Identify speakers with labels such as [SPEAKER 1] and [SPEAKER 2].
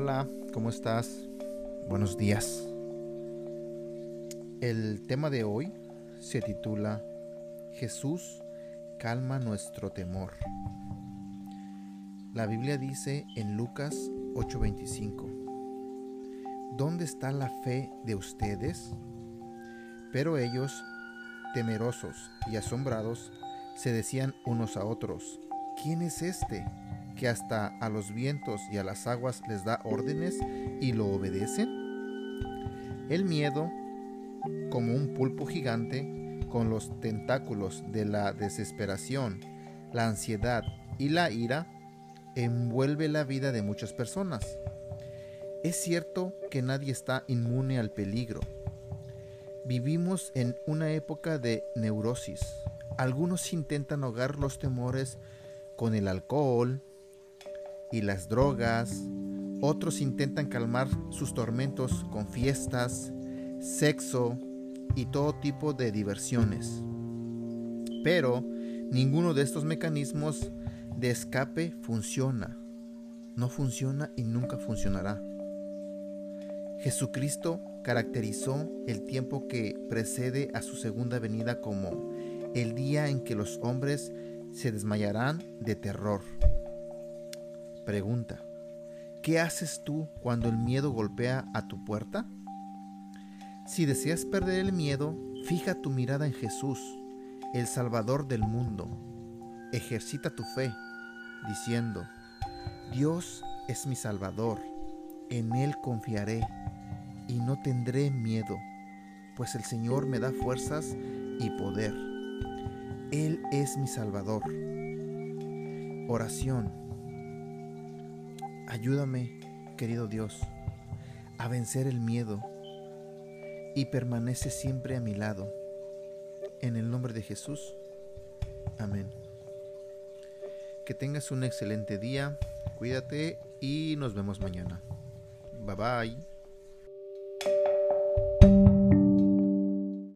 [SPEAKER 1] Hola, ¿cómo estás? Buenos días. El tema de hoy se titula Jesús calma nuestro temor. La Biblia dice en Lucas 8:25, ¿Dónde está la fe de ustedes? Pero ellos, temerosos y asombrados, se decían unos a otros, ¿quién es este que hasta a los vientos y a las aguas les da órdenes y lo obedecen? El miedo, como un pulpo gigante, con los tentáculos de la desesperación, la ansiedad y la ira, envuelve la vida de muchas personas. Es cierto que nadie está inmune al peligro. Vivimos en una época de neurosis, algunos intentan ahogar los temores con el alcohol y las drogas. Otros intentan calmar sus tormentos con fiestas, sexo y todo tipo de diversiones. Pero ninguno de estos mecanismos de escape funciona. No funciona y nunca funcionará. Jesucristo caracterizó el tiempo que precede a su segunda venida como el día en que los hombres se desmayarán de terror. Pregunta, ¿qué haces tú cuando el miedo golpea a tu puerta? Si deseas perder el miedo, fija tu mirada en Jesús, el Salvador del mundo. Ejercita tu fe, diciendo, Dios es mi Salvador, en Él confiaré y no tendré miedo, pues el Señor me da fuerzas y poder. Él es mi Salvador. Oración. Ayúdame, querido Dios, a vencer el miedo y permanece siempre a mi lado. En el nombre de Jesús. Amén. Que tengas un excelente día, cuídate y nos vemos mañana. Bye bye.